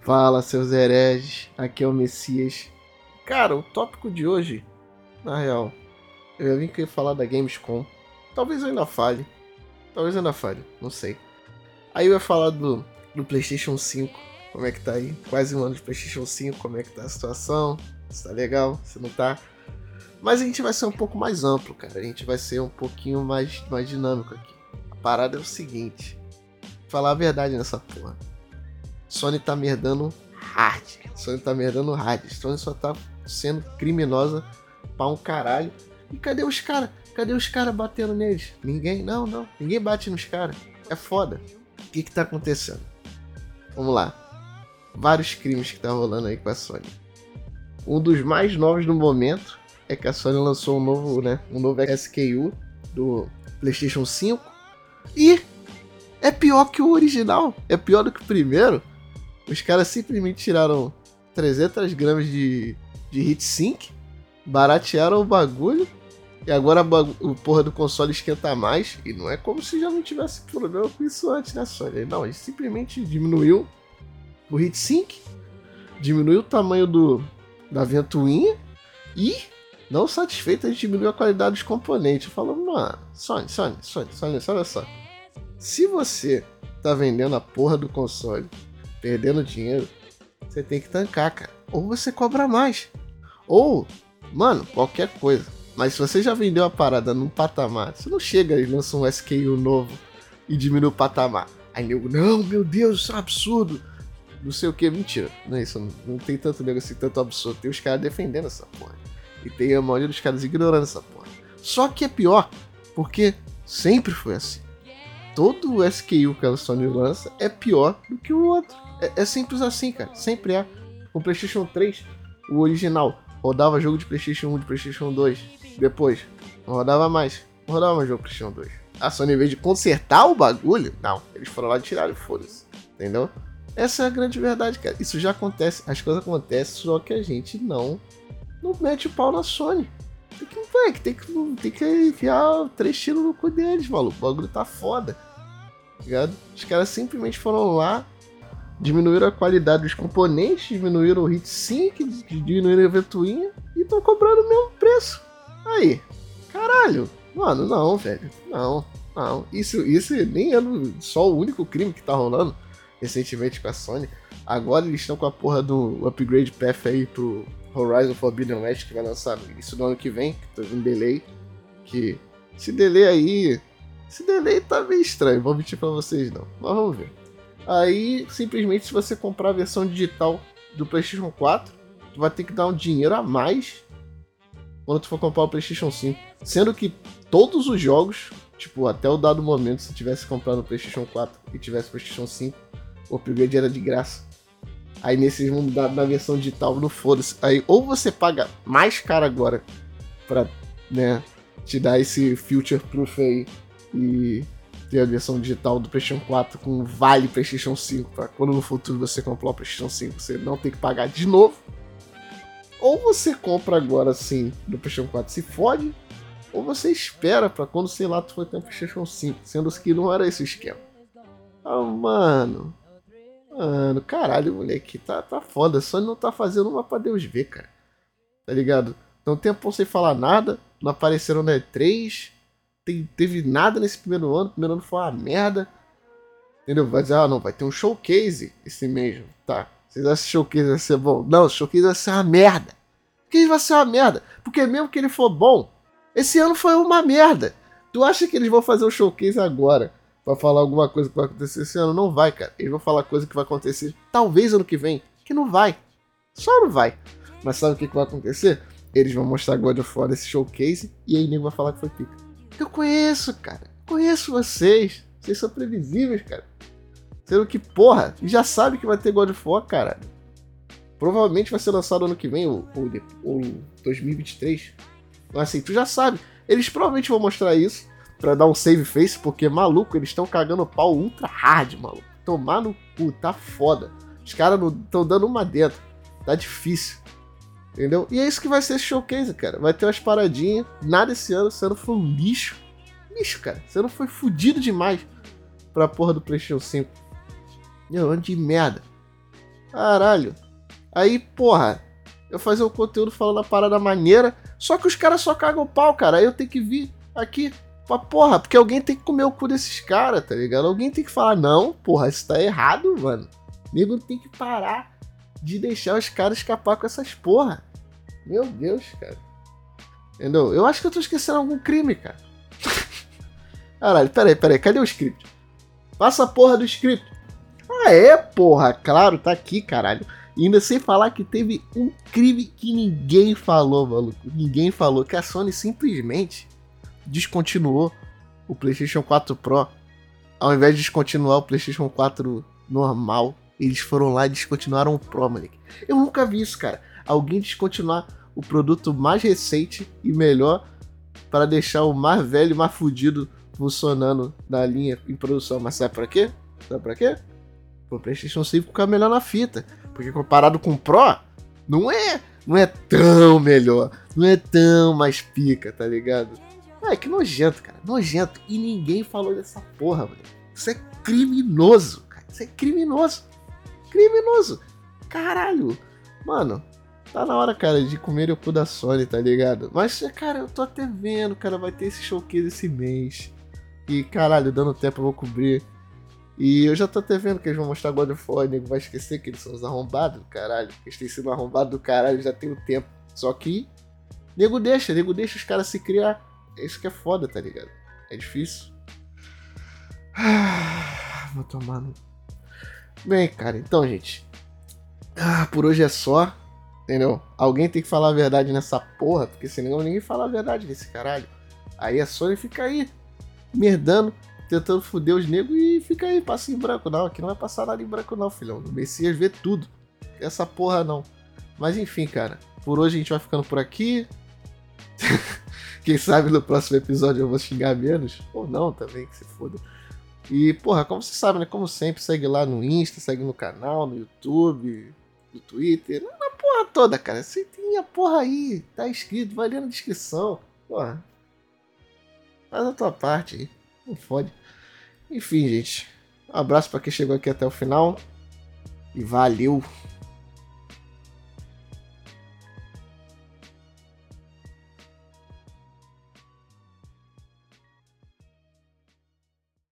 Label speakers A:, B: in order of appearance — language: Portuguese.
A: Fala, seus hereges. Aqui é o Messias. Cara, o tópico de hoje, na real, eu ia vir aqui falar da Gamescom. Talvez eu ainda fale. Talvez eu ainda fale, não sei. Aí eu ia falar do, do PlayStation 5. Como é que tá aí? Quase um ano de PlayStation 5. Como é que tá a situação? Se tá legal? Se não tá? Mas a gente vai ser um pouco mais amplo, cara. A gente vai ser um pouquinho mais, mais dinâmico aqui. A parada é o seguinte: falar a verdade nessa porra. Sony tá merdando hard. Sony tá merdando hard. Sony só tá sendo criminosa pra um caralho. E cadê os caras? Cadê os caras batendo neles? Ninguém? Não, não. Ninguém bate nos caras. É foda. O que que tá acontecendo? Vamos lá. Vários crimes que tá rolando aí com a Sony. Um dos mais novos no momento é que a Sony lançou um novo, né, um novo SKU do PlayStation 5 e é pior que o original, é pior do que o primeiro. Os caras simplesmente tiraram 300 gramas de, de heatsink, baratearam o bagulho e agora o porra do console esquenta mais. E não é como se já não tivesse problema com isso antes, né, Sony? Não, ele simplesmente diminuiu o heatsink, diminuiu o tamanho do, da ventoinha e não satisfeito, a gente diminuiu a qualidade dos componentes. Falou, mano, Sony, Sony, Sony, Sony, olha só. Se você tá vendendo a porra do console, perdendo dinheiro, você tem que tancar, cara. Ou você cobra mais. Ou, mano, qualquer coisa. Mas se você já vendeu a parada num patamar, você não chega e lança um SKU novo e diminui o patamar. Aí nego, não, meu Deus, isso é um absurdo. Não sei o que, mentira. Não é isso, não, não tem tanto nego assim, tanto absurdo. Tem os caras defendendo essa porra. E tem a maioria dos caras ignorando essa porra. Só que é pior, porque sempre foi assim. Todo o SKU que a Sony lança é pior do que o outro. É, é simples assim, cara. Sempre é. O PlayStation 3, o original, rodava jogo de PlayStation 1, de PlayStation 2. Depois, não rodava mais. Não rodava mais jogo PlayStation 2. A Sony, em vez de consertar o bagulho, não. Eles foram lá e tiraram foda-se. Entendeu? Essa é a grande verdade, cara. Isso já acontece. As coisas acontecem, só que a gente não não mete o pau na Sony. Tem que, véio, tem que, tem que enfiar três tiros no cu deles, maluco. O bagulho tá foda. Tá ligado? Os caras simplesmente foram lá, diminuíram a qualidade dos componentes, diminuíram o hit sync, diminuíram a ventoinha e estão cobrando o mesmo preço. Aí, caralho, mano, não, velho. Não, não. Isso, isso nem é só o único crime que tá rolando recentemente com a Sony. Agora eles estão com a porra do upgrade path aí pro Horizon Forbidden West, que vai lançar no início do ano que vem, que teve um delay. Que esse delay aí. Esse delay tá meio estranho, vou mentir pra vocês não. Mas vamos ver. Aí, simplesmente, se você comprar a versão digital do PlayStation 4, tu vai ter que dar um dinheiro a mais quando tu for comprar o PlayStation 5. Sendo que todos os jogos, tipo, até o dado momento, se tivesse comprado o PlayStation 4 e tivesse o PlayStation 5, o upgrade era de graça. Aí nesses vão mudar na versão digital, no foda-se. Aí ou você paga mais caro agora pra, né, te dar esse future proof aí e ter a versão digital do PlayStation 4 com vale PlayStation 5 para quando no futuro você comprar o PlayStation 5 você não tem que pagar de novo. Ou você compra agora sim do PlayStation 4 se fode, ou você espera para quando sei lá tu for ter um PlayStation 5, sendo que não era esse o esquema. Ah, mano, Mano, caralho, moleque, tá, tá foda. Só não tá fazendo uma pra Deus ver, cara. Tá ligado? Tem tempo sem falar nada. Não apareceram na E3. Tem, teve nada nesse primeiro ano. Primeiro ano foi uma merda. Entendeu? Vai dizer, ah, não, vai ter um showcase esse mesmo. Tá. Vocês acham que showcase vai ser bom? Não, o showcase vai ser uma merda. Por que vai ser uma merda? Porque mesmo que ele for bom, esse ano foi uma merda. Tu acha que eles vão fazer o showcase agora? Para falar alguma coisa que vai acontecer esse ano. Não vai, cara. Eles vão falar coisa que vai acontecer talvez ano que vem, que não vai. Só não vai. Mas sabe o que, que vai acontecer? Eles vão mostrar God of War nesse showcase e aí nego vai falar que foi pica. Eu conheço, cara. Conheço vocês. Vocês são previsíveis, cara. Sendo que, porra, já sabe que vai ter God of War, cara. Provavelmente vai ser lançado ano que vem, ou, ou, ou 2023. Mas assim, tu já sabe. Eles provavelmente vão mostrar isso pra dar um save face, porque, maluco, eles estão cagando pau ultra hard, maluco. Tomar no cu, tá foda. Os caras estão dando uma dentro. Tá difícil. Entendeu? E é isso que vai ser esse showcase, cara. Vai ter umas paradinhas. Nada esse ano, esse ano foi um lixo. Lixo, cara. Esse ano foi fudido demais pra porra do PlayStation 5. Meu, ano de merda. Caralho. Aí, porra, eu fazer um conteúdo falando a parada maneira, só que os caras só cagam pau, cara. Aí eu tenho que vir aqui porra, porque alguém tem que comer o cu desses caras, tá ligado? Alguém tem que falar, não, porra, isso tá errado, mano. Nego tem que parar de deixar os caras escapar com essas porra. Meu Deus, cara. Entendeu? Eu acho que eu tô esquecendo algum crime, cara. Caralho, peraí, peraí, cadê o script? Passa a porra do script. Ah, é, porra, claro, tá aqui, caralho. E ainda sem falar que teve um crime que ninguém falou, maluco. Ninguém falou. Que a Sony simplesmente descontinuou o PlayStation 4 Pro. Ao invés de descontinuar o PlayStation 4 normal, eles foram lá e descontinuaram o Pro, moleque. Eu nunca vi isso, cara. Alguém descontinuar o produto mais recente e melhor para deixar o mais velho e mais fudido funcionando na linha em produção. Mas sabe pra quê? Sabe pra quê? O PlayStation 5 ficar melhor na fita. Porque comparado com o Pro, não é, não é tão melhor. Não é tão mais pica, tá ligado? É que nojento, cara. Nojento. E ninguém falou dessa porra, mano. Isso é criminoso, cara. Isso é criminoso. Criminoso. Caralho. Mano, tá na hora, cara, de comer o cu da Sony, tá ligado? Mas, cara, eu tô até vendo, cara, vai ter esse showcase esse mês. E, caralho, dando tempo eu vou cobrir. E eu já tô até vendo que eles vão mostrar God of War, nego vai esquecer que eles são os arrombados do caralho. Eles têm sido arrombados do caralho já tem um tempo. Só que, nego deixa, nego deixa os caras se criar. É isso que é foda, tá ligado? É difícil. Ah, vou tomar no. Bem, cara, então, gente. Ah, por hoje é só. Entendeu? Alguém tem que falar a verdade nessa porra, porque senão ninguém fala a verdade nesse caralho. Aí a Sony fica aí, merdando, tentando foder os negros e fica aí, passa em branco. Não, aqui não vai passar nada em branco, não, filhão. O Messias vê tudo. Essa porra não. Mas enfim, cara. Por hoje a gente vai ficando por aqui. Quem sabe no próximo episódio eu vou xingar menos. Ou não também, que se foda. E, porra, como você sabe, né? Como sempre, segue lá no Insta, segue no canal, no YouTube, no Twitter, na porra toda, cara. Você tem a porra aí, tá escrito, vai ler na descrição. Porra. Faz a tua parte aí. Não fode. Enfim, gente. Um abraço para quem chegou aqui até o final. E valeu!